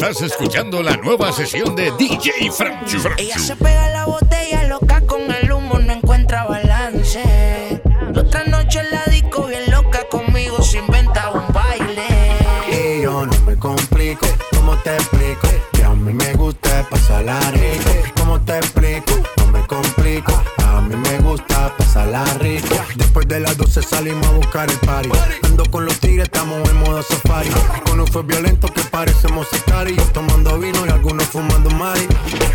Estás escuchando la nueva sesión de DJ Franchu. Ella se pega la botella loca con el humo, no encuentra balance. La otra noche en la disco bien loca conmigo se inventa un baile. Y yo no me complico, ¿cómo te explico? salimos a buscar el party. Ando con los tigres, estamos en modo safari. Con un fue violento que parecemos y Tomando vino y algunos fumando mari.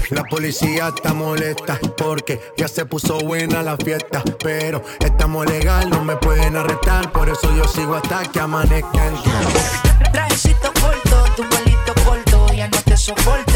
La policía está molesta porque ya se puso buena la fiesta. Pero estamos legal, no me pueden arrestar. Por eso yo sigo hasta que amanezca. Trajecito corto, tu malito corto, ya no te soporto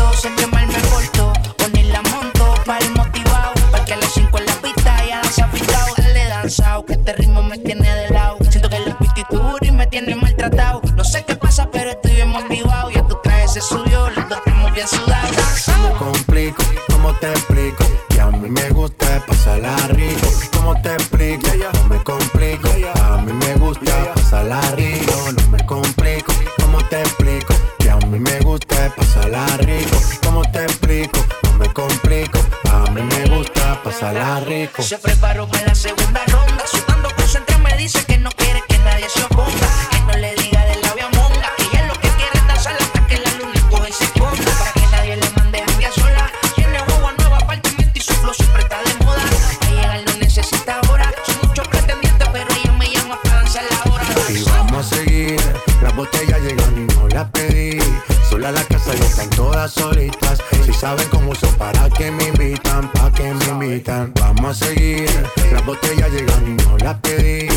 que me invitan, pa' que me invitan. Vamos a seguir, las botellas llegan y no las pedí.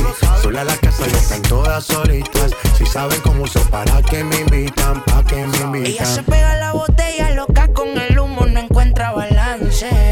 Sola la casa ya están todas solitas. Si saben cómo uso, para que me invitan, pa' que me invitan. Ella se pega la botella loca con el humo, no encuentra balance.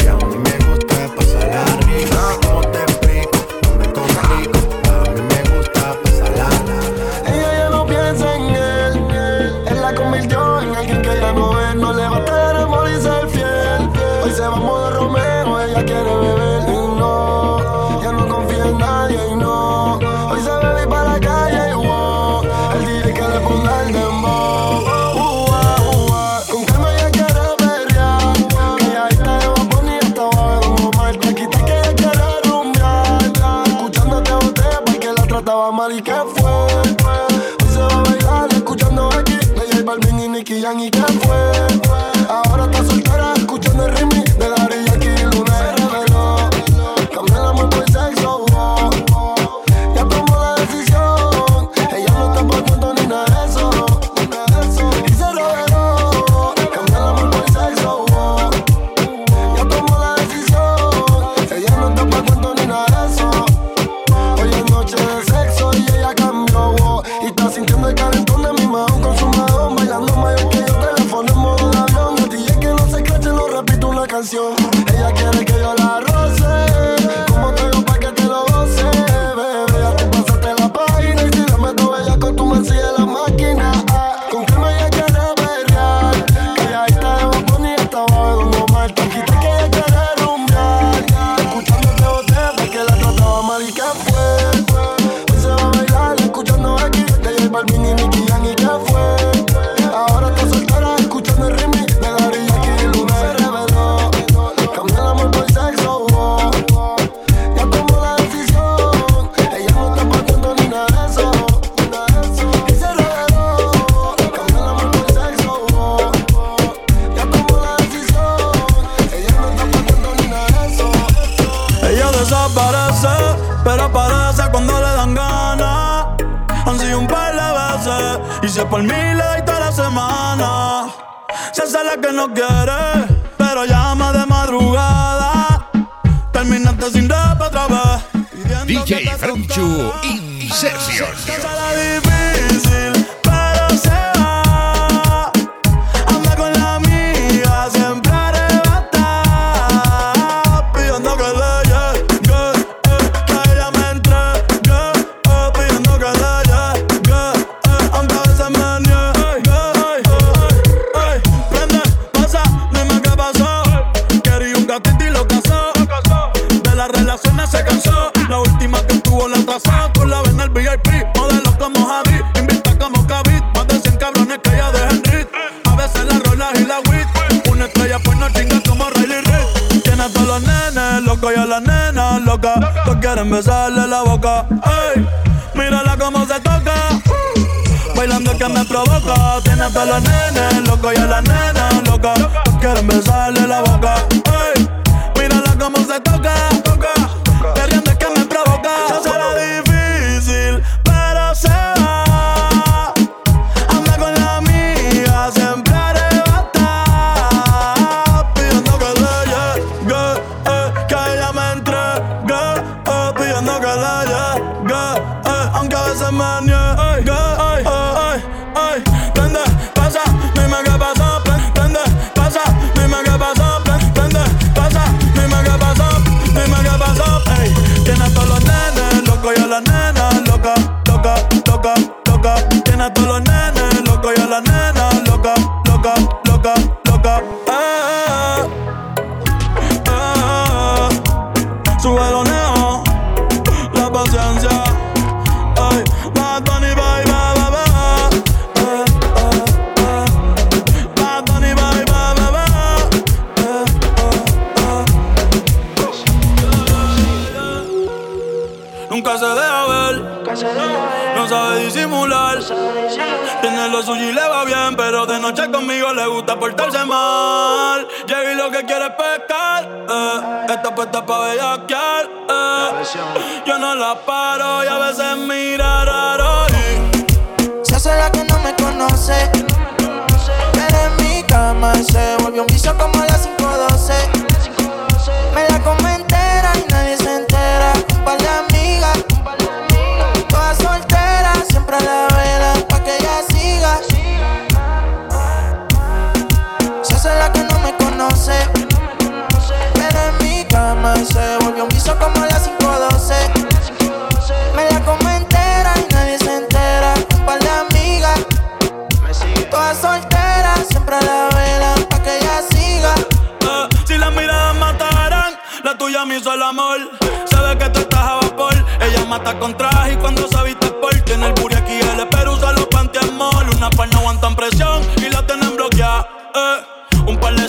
Todas solteras, siempre la vela pa' que ella siga. Eh, si las miradas mataran, la tuya me hizo el amor. Se ve que tú estás a vapor. Ella mata con traje y cuando se viste por tiene el booty aquí, el pero usa los pantiamol. Una par no aguantan presión y la tienen bloqueada. Eh, un par de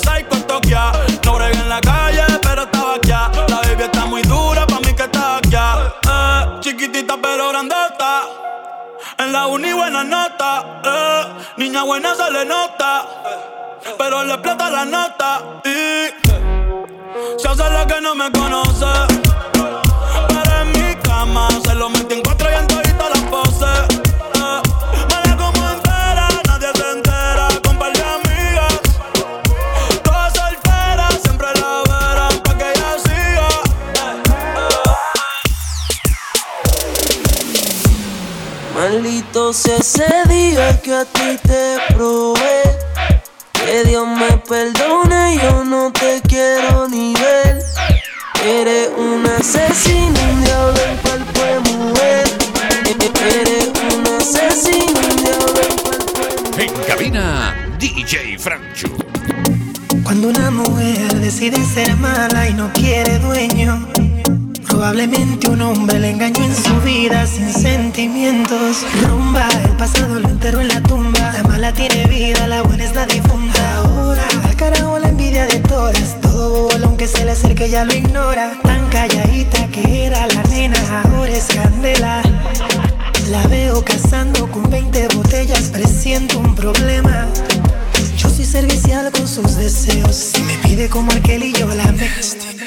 la uni buena nota, eh. Niña buena se le nota, pero le explota la nota y se hace la que no me conoce. Pero en mi cama se lo metí en cuatro y en las Sea ese día que a ti te probé. Que Dios me perdone, yo no te quiero ni ver. Eres un asesino, un diablo en cuerpo de mujer. Eres un asesino, un diablo en cuerpo de mujer. En cabina, DJ Franchu. Cuando una mujer decide ser mala y no quiere dueño, probablemente un hombre le engañó en su vida sin sentimientos. Rumba, el pasado lo enterró en la tumba. La mala tiene vida, la buena es la difunta. Ahora, al carajo la envidia de todas. Todo bobo, aunque se le acerque, ya lo ignora. Tan calladita que era la nena, ahora es candela. La veo cazando con 20 botellas, presiento un problema. Yo soy servicial con sus deseos. Si me pide como aquel y yo la meto.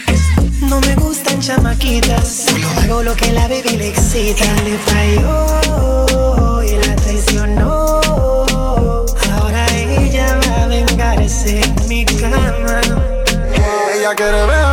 No me gustan chamaquitas, hago lo que la baby le excita. Le falló y la traicionó. Ahora ella va a vengarse en mi cama. Ella quiere beber,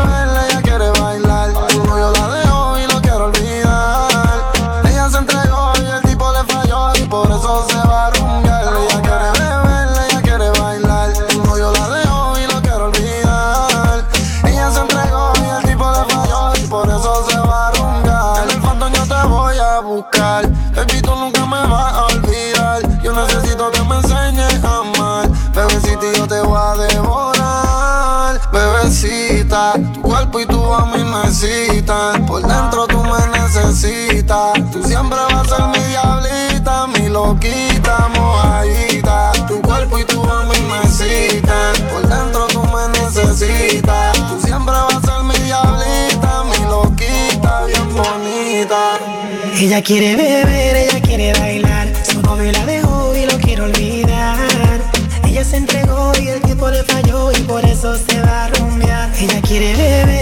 Ella quiere beber, ella quiere bailar. Su novio la dejó y lo quiere olvidar. Ella se entregó y el tiempo le falló y por eso se va a rumbear. Ella quiere beber,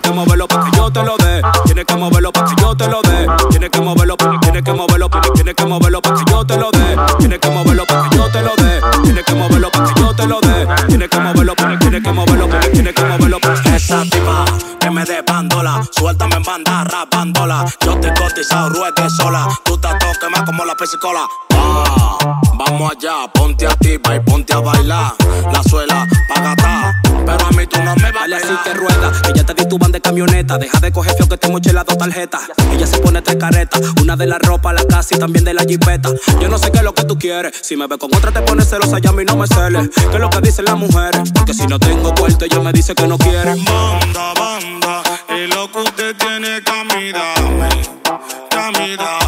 tienes que moverlo pa' que yo te lo dé. Tienes que moverlo pa' que yo te lo dé. Tienes que moverlo, pa- tienes que moverlo, pa- tienes que moverlo pa' que yo te lo dé. Tienes que moverlo pa' que yo te lo dé. Tienes que moverlo pa' que yo te lo dé. Tienes que moverlo, pa- tienes que moverlo, pa- tienes que moverlo pa' esa tipa que me dé bandola. Suéltame en banda, rapándola. Yo te cotizado, ruegue sola. Tú te toques como la pesicola. Ah, vamos allá, ponte a ti, y ponte a bailar. La suela, pagata. Mí tú no me vales así que rueda. Ella te di tu van de camioneta. Deja de coger feo que te moché las dos tarjetas. Ella se pone tres caretas. Una de la ropa, la casa y también de la jipeta. Yo no sé qué es lo que tú quieres. Si me ves con otra te pones celosa y a mí no me celes. ¿Qué es lo que dicen las mujeres? Porque si no tengo cuarto ella me dice que no quiere. Banda, banda. Y lo que usted tiene que a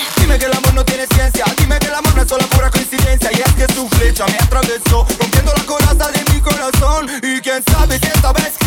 amor no es solo pura coincidencia Y es que su flecha. Me atravesó, rompiendo la coraza de mi corazón. Y quién sabe si estaba escrito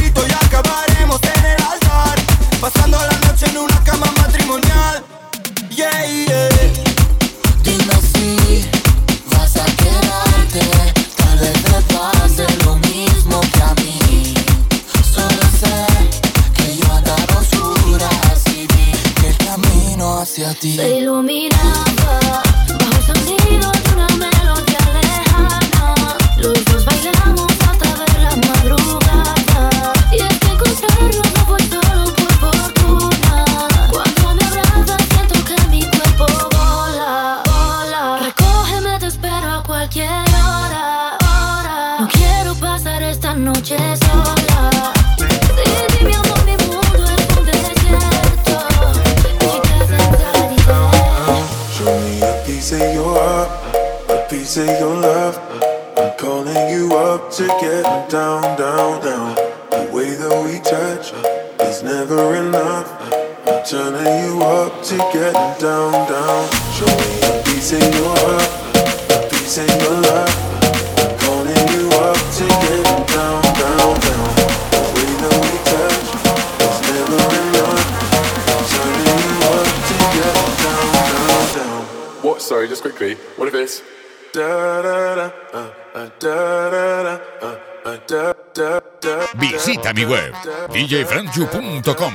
sorry, just quickly. What if it's Visita mi web djfranju.com.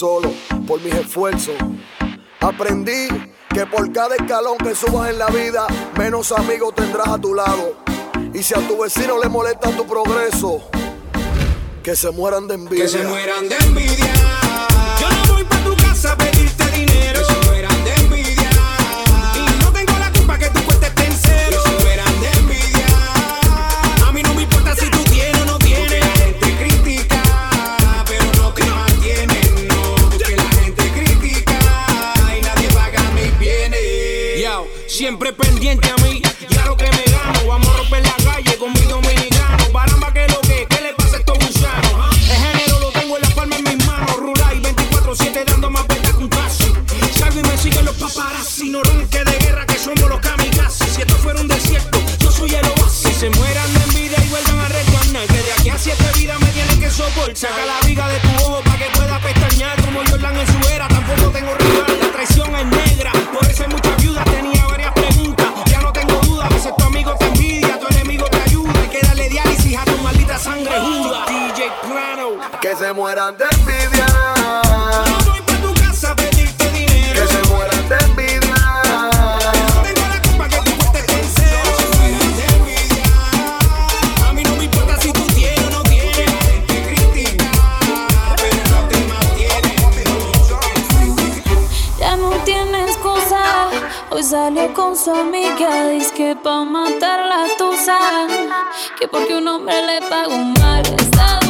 solo por mis esfuerzos. Aprendí que por cada escalón que subas en la vida, menos amigos tendrás a tu lado. Y si a tu vecino le molesta tu progreso, que se mueran de envidia. Que se mueran de envidia. se mueran de envidia. No voy tu casa pedirte dinero. Que se mueran de envidia. No tengo la culpa que tú. No se mueran de envidia. A mí no me importa si tú tienes o no tienes. Te critican, pero no te mantienes. Ya no tienes cosa. Hoy salió con su amiga. Dice que pa' matar la tusa. Que porque un hombre le pagó un mal estado.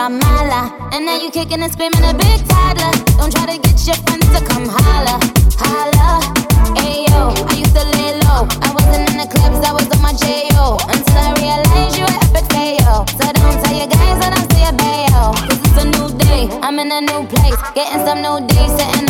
I'm Mala. And now you kicking and screaming a big toddler. Don't try to get your friends to come holler. holla. Ayo, I used to lay low. I wasn't in the clubs, I was on my J.O. Until I realized you were epic fail. So don't tell your guys that I'm still a bayo. This It's a new day, I'm in a new place. Getting some new days, sitting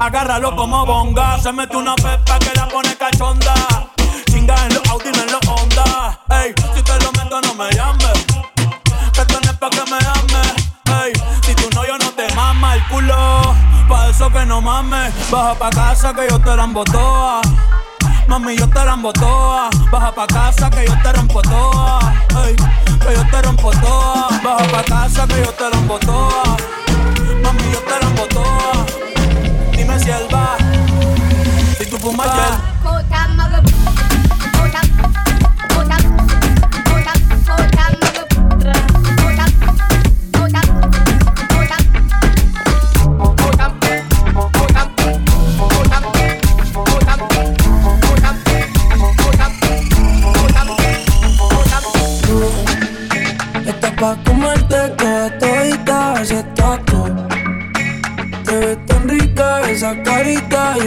Agárralo como bonga. Se mete una pepa que la pone cachonda. Chinga en los Audi, no en los Honda. Ey, si te lo meto, no me llames. Que esto no es pa' que me ames. Ey, si tu novio no te mama el culo, pa' eso que no mames. Baja pa' casa que yo te la toa. Mami, yo te la toa. Baja pa' casa que yo te rompo toa. Ey, que yo te rompo toa. Baja pa' casa que yo te rompo toa. Mami, yo te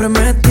siempre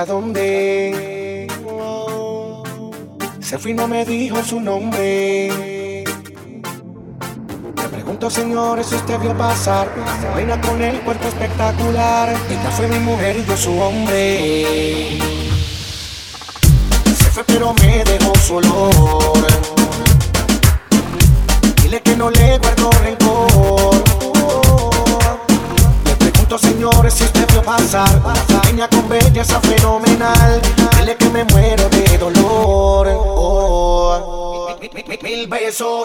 a. Se fue y no me dijo su nombre. Le pregunto, señores, si usted vio pasar. Reina con el cuerpo espectacular. Ella fue mi mujer y yo su hombre. Se fue, pero me dejó su olor. Dile que no le belleza fenomenal. Dile que me muero de dolor. Oh, oh, oh. Mil besos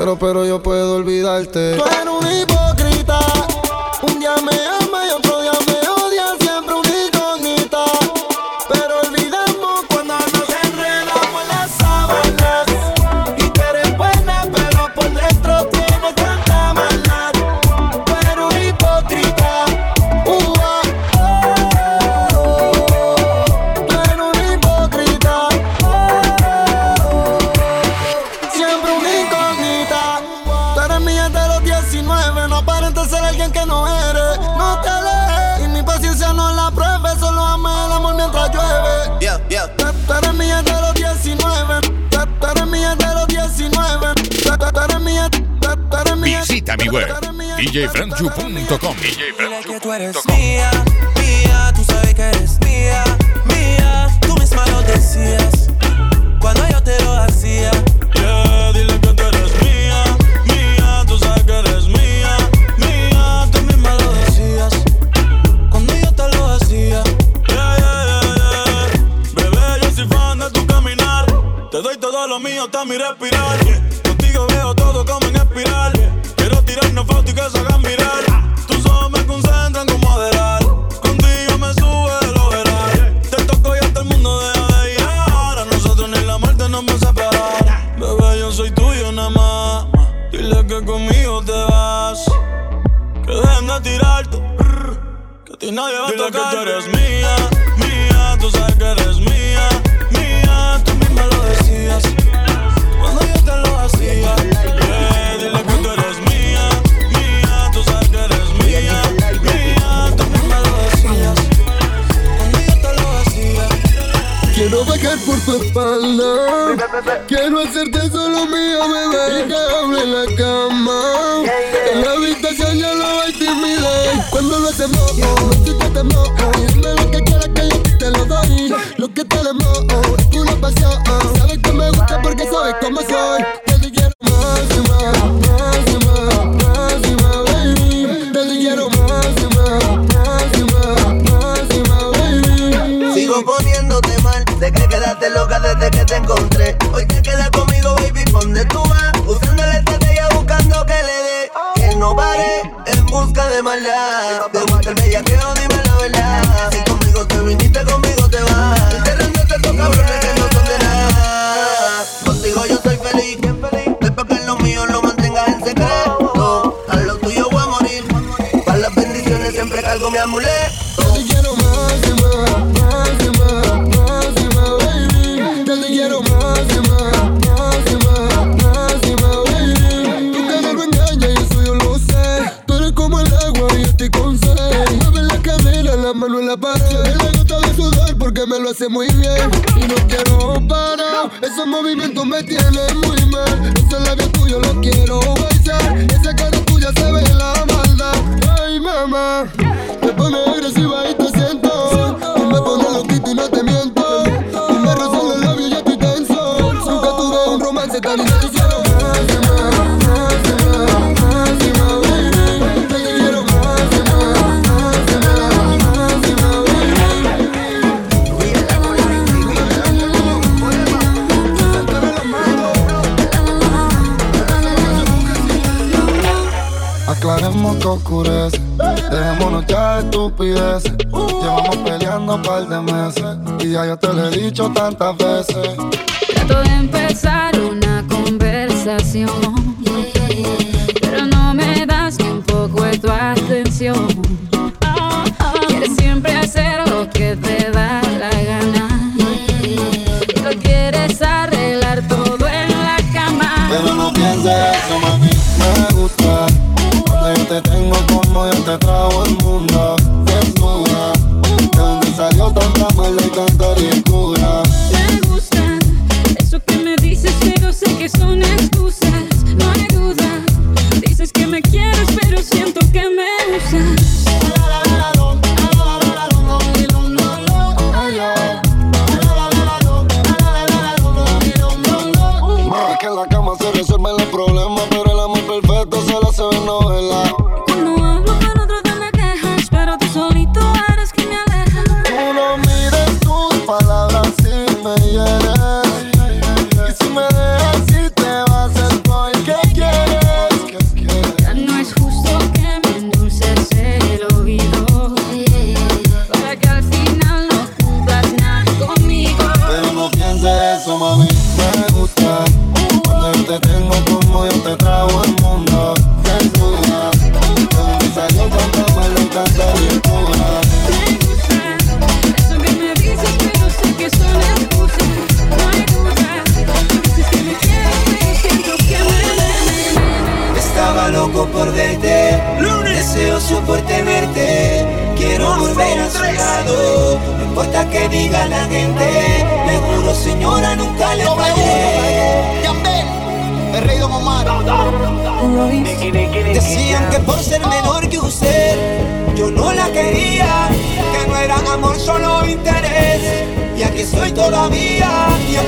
Quiero, pero yo puedo olvidarte.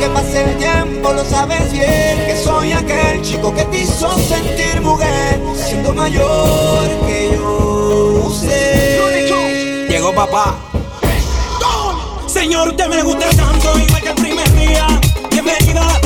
aunque pase el tiempo lo sabes bien Que soy aquel chico que te hizo sentir mujer Siendo mayor que yo. Usted Llegó papá. Señor, usted me gusta tanto igual que el primer día Bienvenida.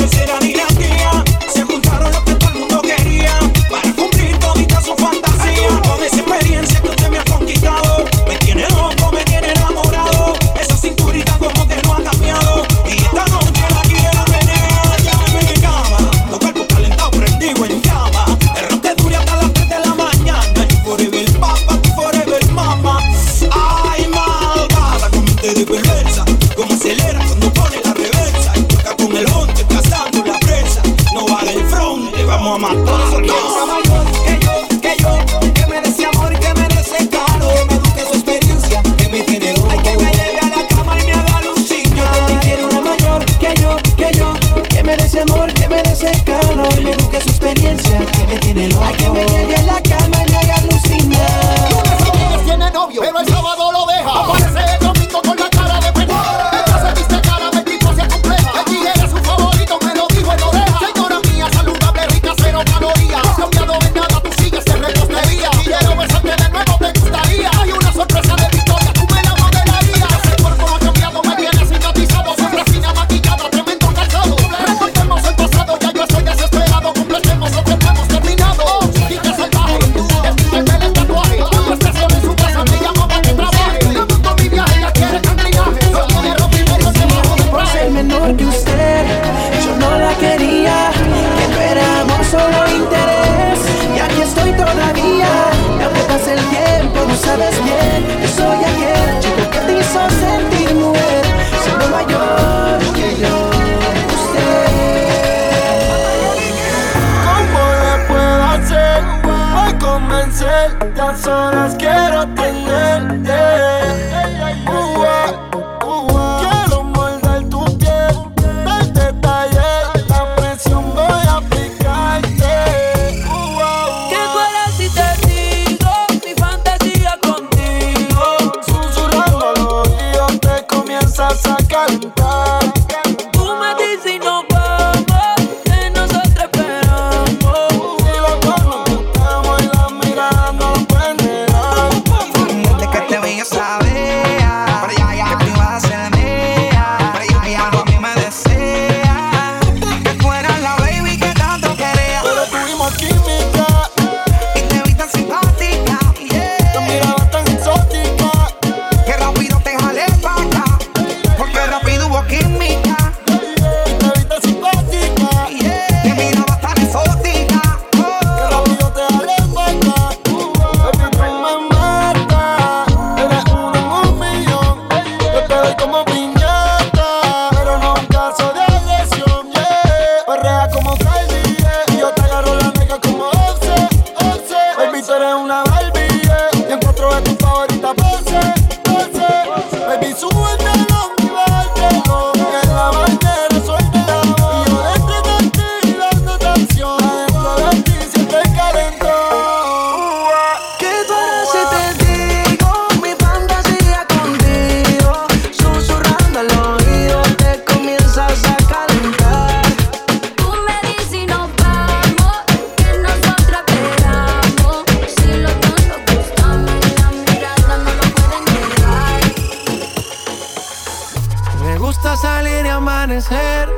Amanecer,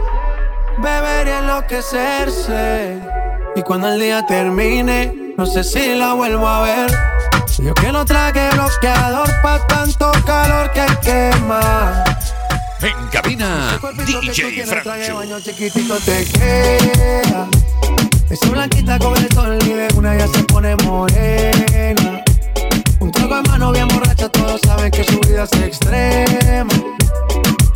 beber y enloquecerse. Y cuando el día termine, no sé si la vuelvo a ver. Yo que no traje bloqueador pa' tanto calor que quema. En cabina, DJ Francho. baño chiquitito te queda. Esa blanquita con el sol y de una ya se pone morena. Un trago en mano bien borracha, todos saben que su vida es extrema.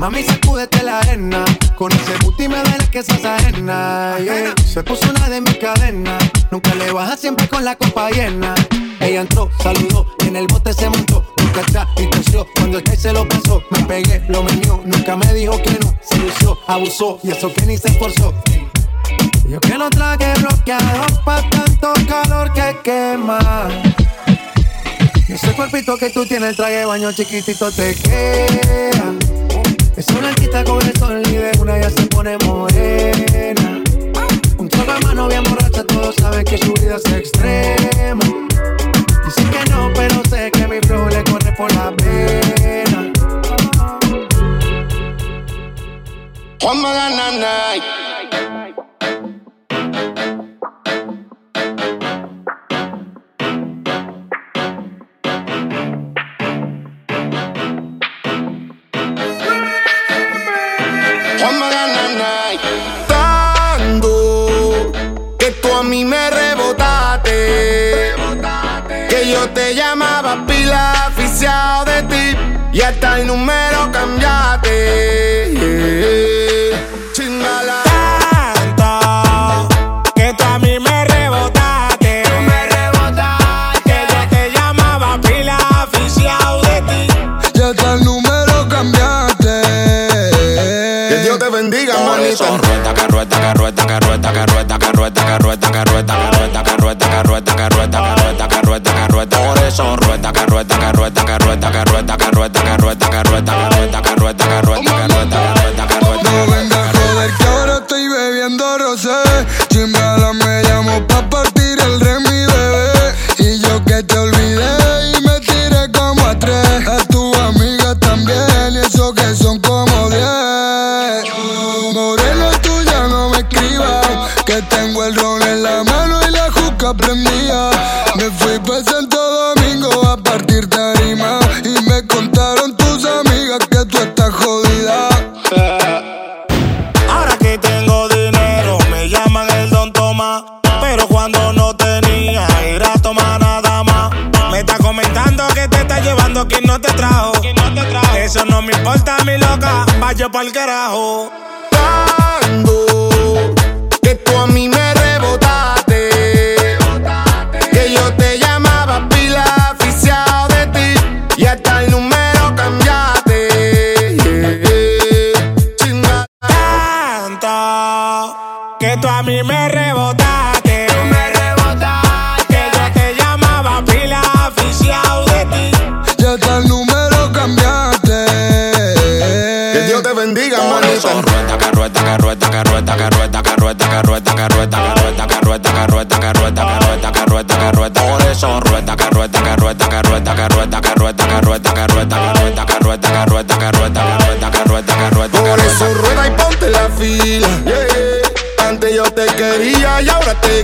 Mami, sacúdete la arena. Con ese booty me duele que ajena. yeah. Se puso una de mis cadenas. Nunca le baja siempre con la copa llena. Ella entró, saludó y en el bote se montó. Nunca atrás y tosió. Cuando el se lo pasó, me pegué, lo menió. Nunca me dijo que no. Se lució, abusó y eso que ni se esforzó. Yo que no traje bloqueador pa' tanto calor que quema. Ese cuerpito que tú tienes, el traje de baño chiquitito te queda. Esa blanquita con el sol y de una ya se pone morena. Un trago en mano bien borracha, todos saben que su vida es extrema. Dicen que no, pero sé que mi flow le corre por la Maganana. Aficiado de ti. Y hasta el número cambiaste. arroba, taca, arroba, papi me reba.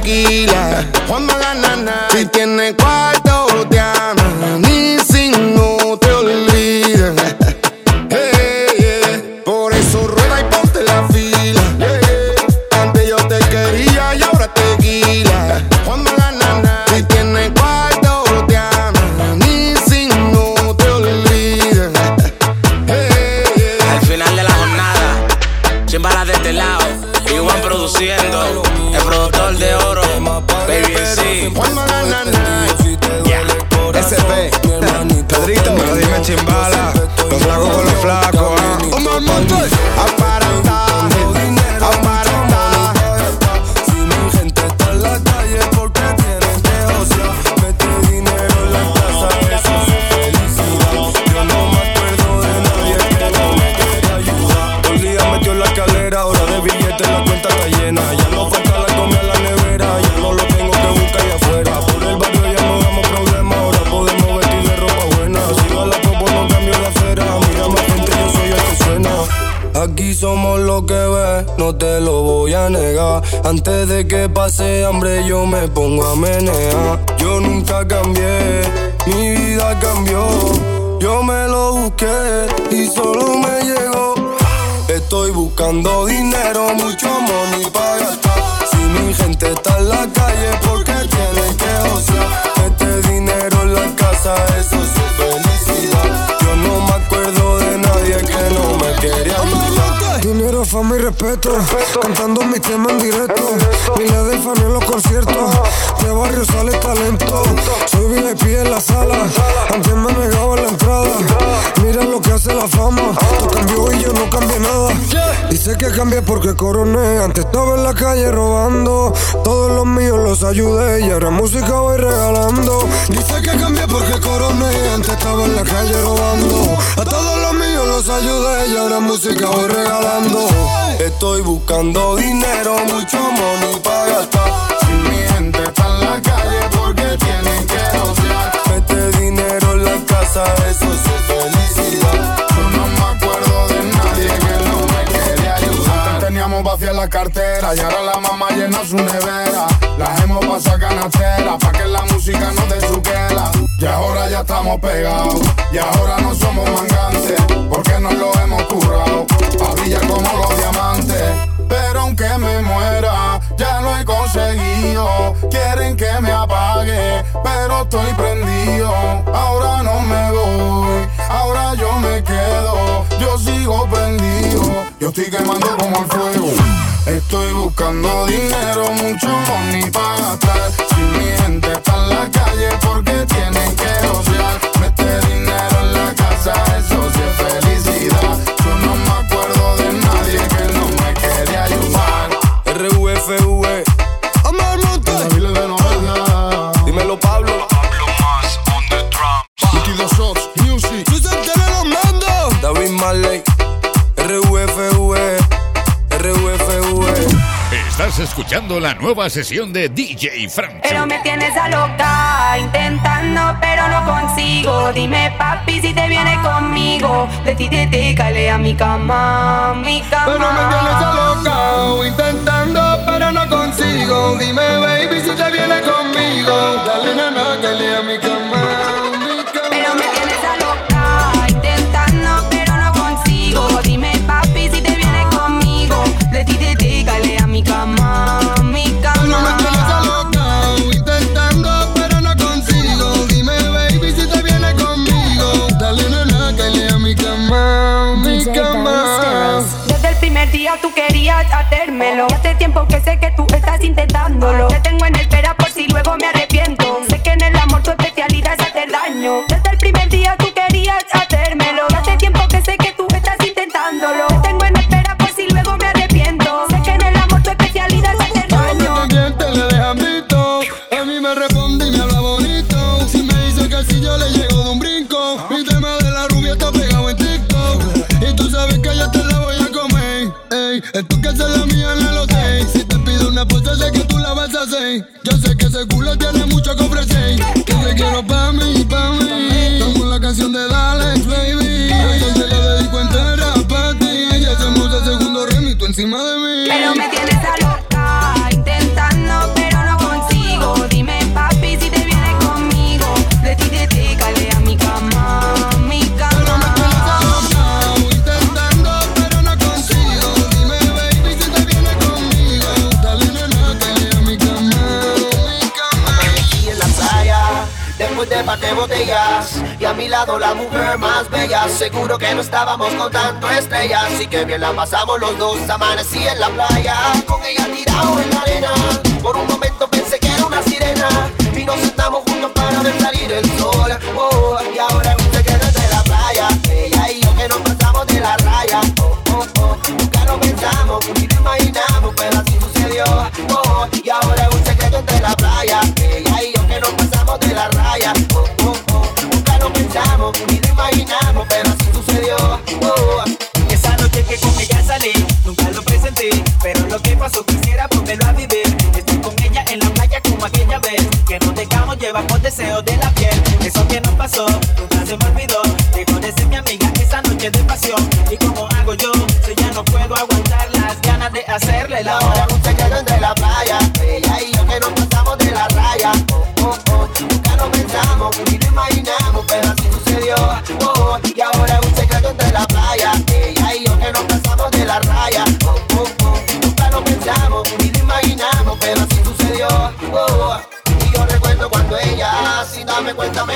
tranquila. Juan la. Si tiene cual de que pase hambre, yo me pongo a menear. Yo nunca cambié, mi vida cambió. Yo me lo busqué y solo me llegó. Estoy buscando dinero, mucho money para gastar. Si mi gente está en la calle, porque tienen que osear. Este dinero en la casa, eso es felicidad. Yo no me acuerdo de nadie que no me quería Dinero, fama y respeto. Cantando mi tema en directo. Miles de fans en los conciertos. De barrio sale talento. Soy VIP en la sala. Antes me negaba la entrada. Mira lo que hace la fama. Tú cambió y yo no cambié nada. Dice que cambié porque coroné. Antes estaba en la calle robando. Todos los míos los ayudé. Y ahora música voy regalando. Dice que cambié porque coroné. Antes estaba en la calle robando. A todos los míos los ayudé. Y ahora música voy regalando. Estoy buscando dinero, mucho money para gastar. Si mi gente está en la calle porque tienen que osear. Mete dinero en la casa, eso es felicidad. Yo no me acuerdo de nadie que no me quería ayudar. Antes teníamos vacía la cartera y ahora la mamá llena su nevera. Las hemos pasado canastera pa' que la música no te chuquela. Y ahora ya estamos pegados y ahora no somos mangantes porque nos lo hemos currado. A brillar como los diamantes. Pero aunque me muera, ya lo he conseguido. Quieren que me apague, pero estoy prendido. Ahora no me voy, ahora yo me quedo. Yo sigo prendido, yo estoy quemando como el fuego. Estoy buscando dinero, mucho money para gastar. Si mi gente está en la calle, porque tienen que osear. Escuchando la nueva sesión de DJ Frank. Pero me tienes a loca, intentando pero no consigo. Dime papi si te vienes conmigo. De ti te te a mi cama, mi cama. Pero me tienes alocao, intentando, pero no consigo. Dime, baby, si te vienes conmigo. Dale, nana, que lea mi cama. buscándolo mi lado la mujer más bella. Seguro que no estábamos contando estrellas Así que bien la pasamos los dos, amanecí en la playa Con ella tirado en la arena. Por un momento pensé que era una sirena Y nos sentamos juntos para ver salir el sol. Oh, Y ahora es un secreto de la playa Ella y yo que nos pasamos de la raya. Oh, oh, oh. Nunca lo pensamos, y ni lo imaginamos, pero así sucedió. Oh, esa noche que con ella salí, nunca lo presenté, pero lo que pasó quisiera volverlo a vivir. Estoy con ella en la playa como aquella vez, que nos dejamos llevar con deseos de la piel. Eso que nos pasó, nunca se me olvidó. Dejó de ser mi amiga esa noche de pasión. Y como hago yo, si ya no puedo aguantar las ganas de hacerle la hora.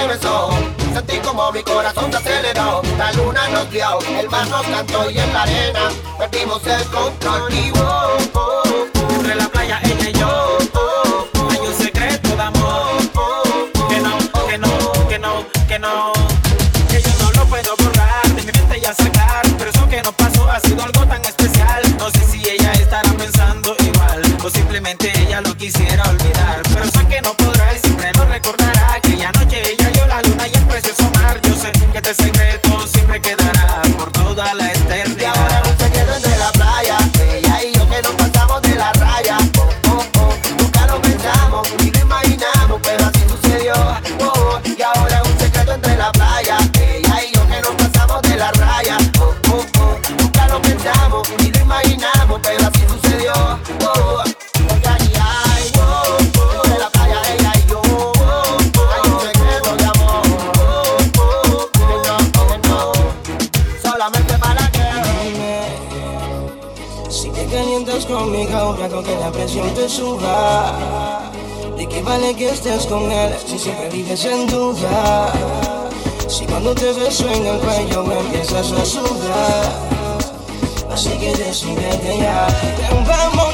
me besó. Sentí como mi corazón se aceleró. La luna nos dio, el mar nos cantó y en la arena perdimos el control. Y wow, oh, oh. entre la playa ella y yo. Oh, oh, hay un secreto de amor. Que no, que no, que no, que no. Que yo no lo puedo borrar de mi mente ya sacar. Pero eso que no pasó ha sido algo tan especial. No sé si ella estará pensando igual o simplemente ella lo quisiera olvidar. Pero sé que no podrá estés con él, si siempre vives en duda. Si cuando te beso en el cuello me empiezas a sudar. Así que decídete ya, Ven, vamos.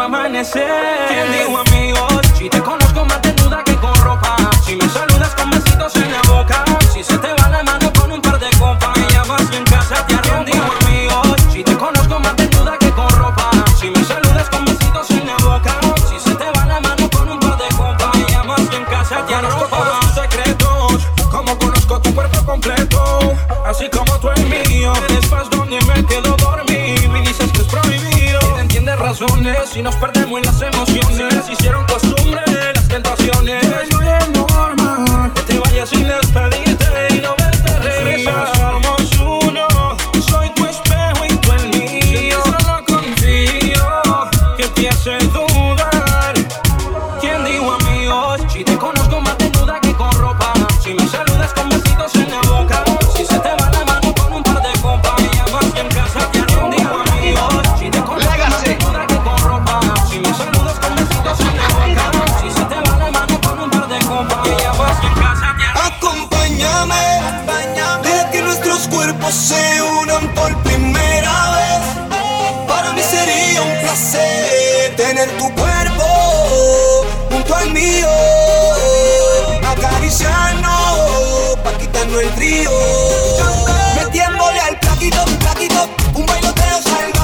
otro amanecer. ¿Quién dijo amigos? Si te conozco si nos perdemos en las emociones. Feliciano, pa' quitarnos el frío. Metiéndole al platito, platito, un bailoteo salvo.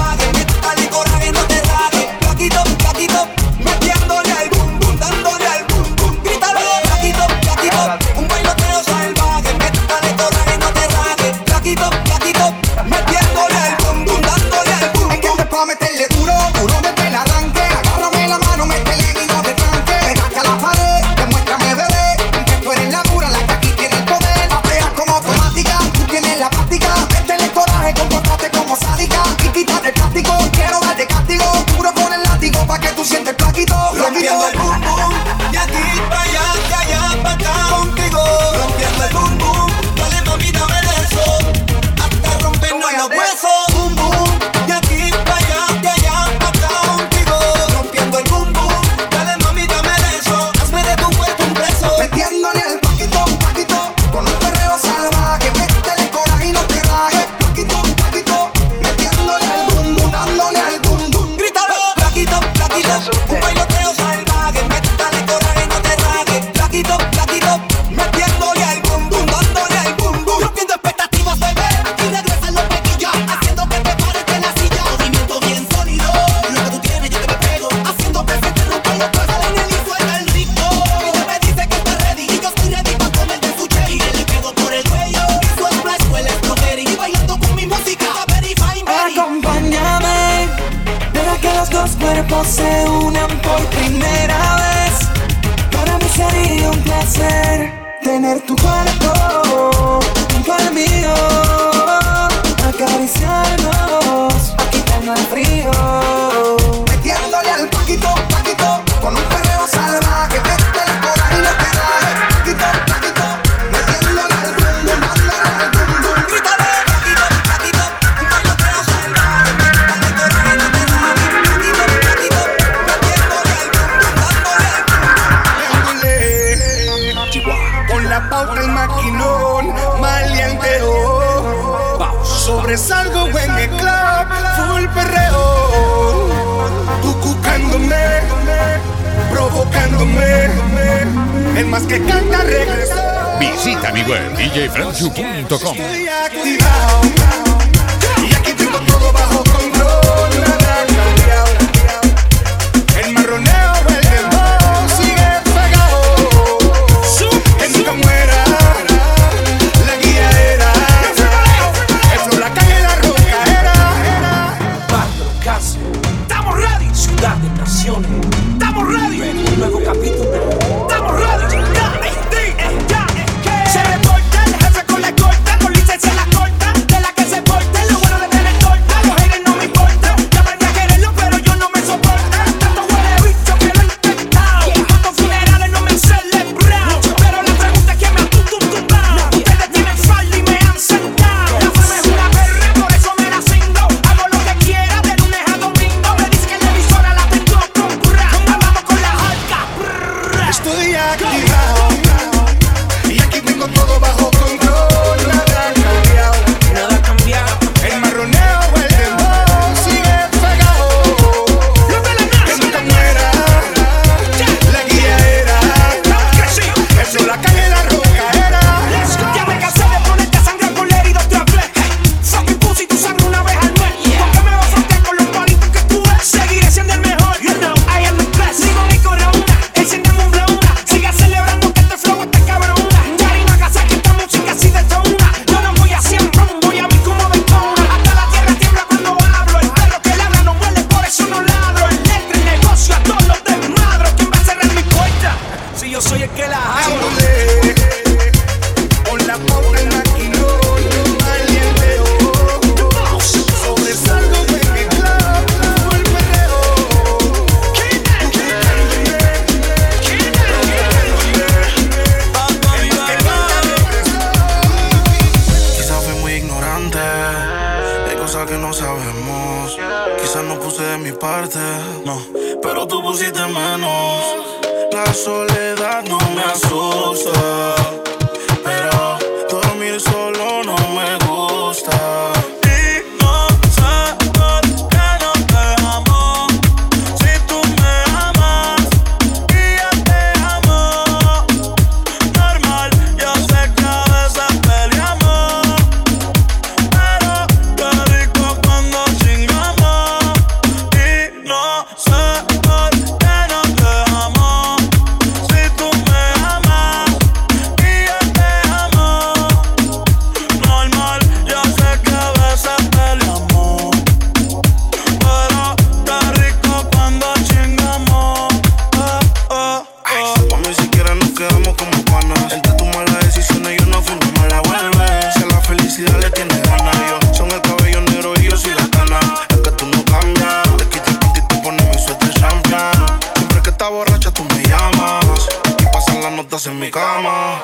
www.radiocomunitaria.com. borracha, tú me llamas. Y pasan las notas en mi cama.